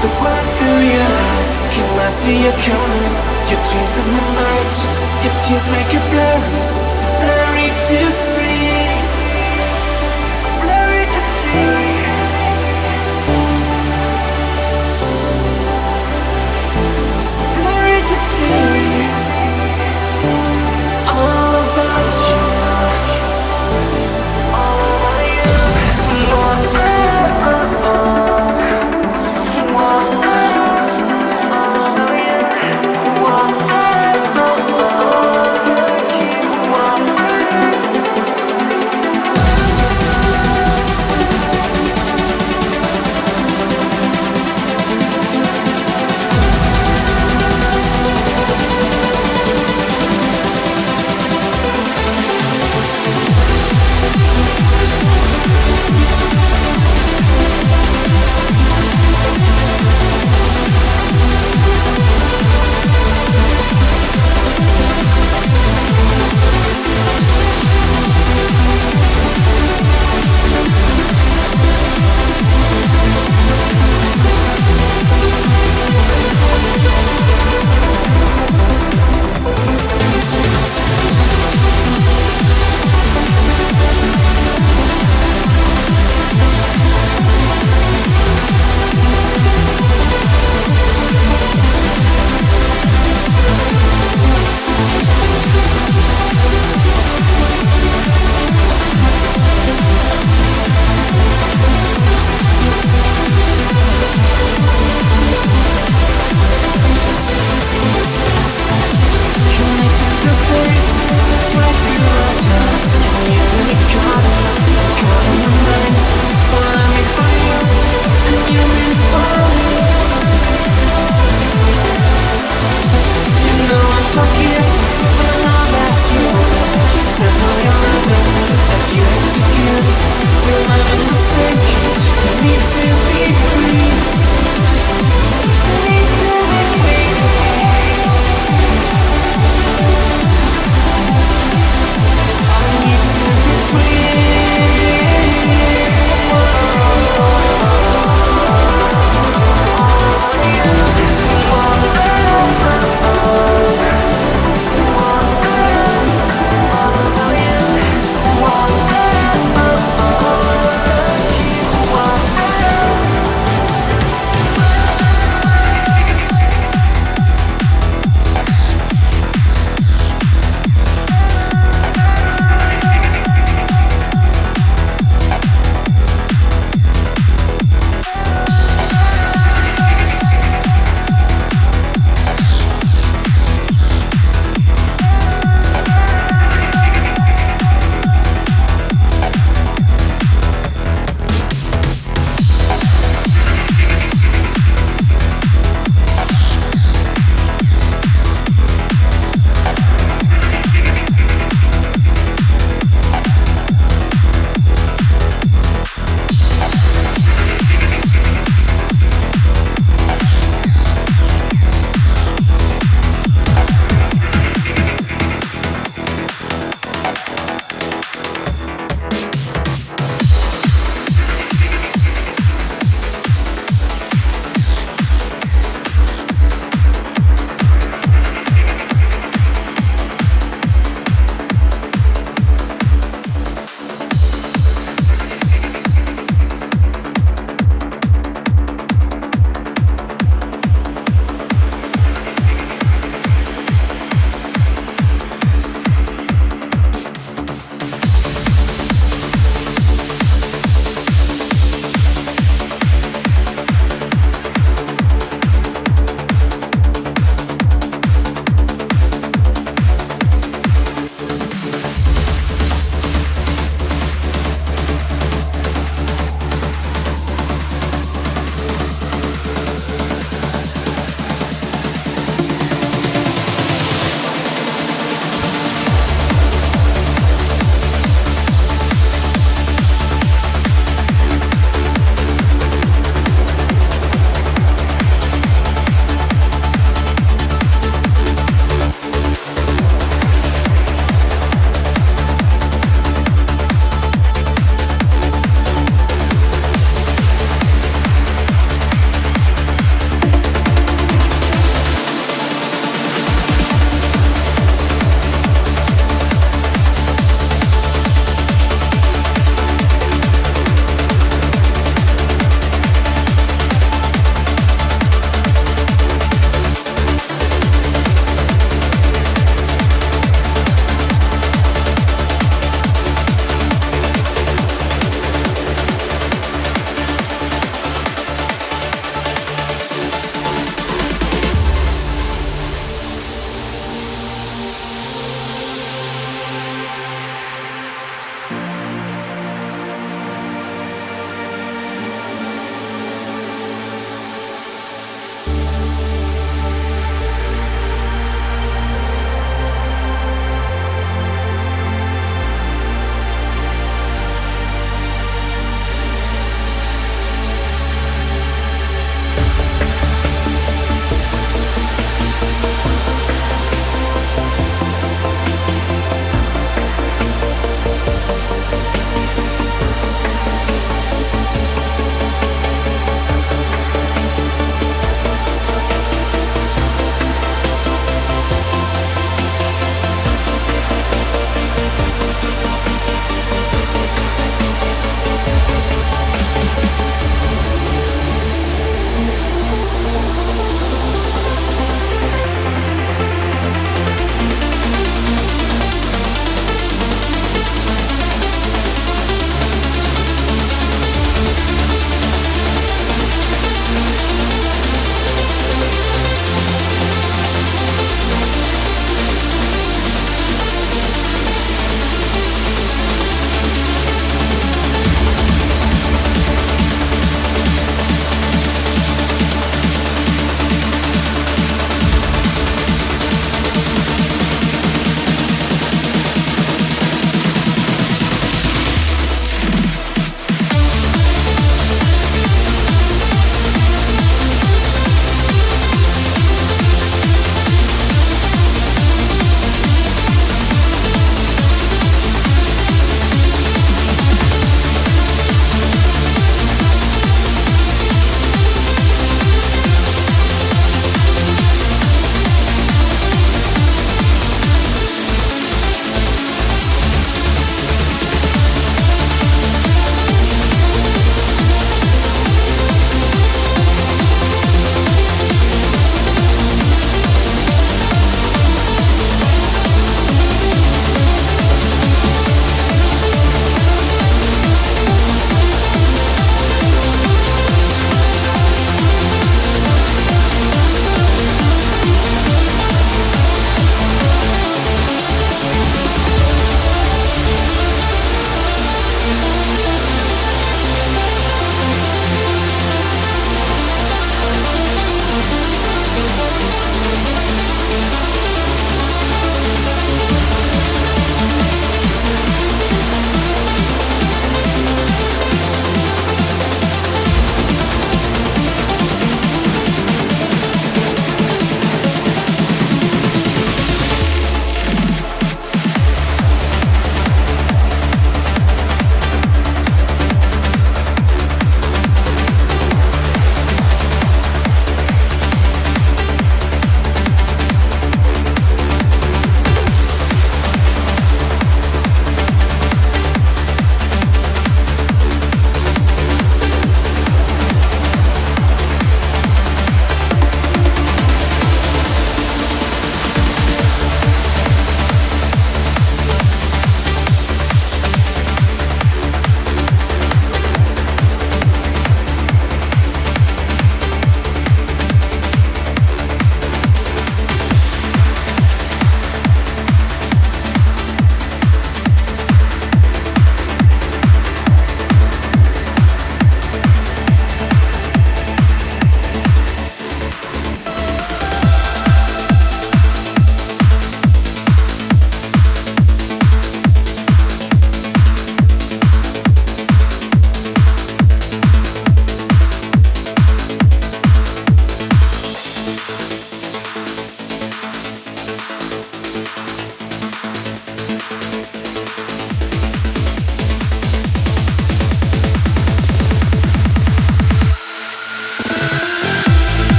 the world through your eyes. Can I see your colors? Your dreams of the night. Your tears make it blurry So blurry to see.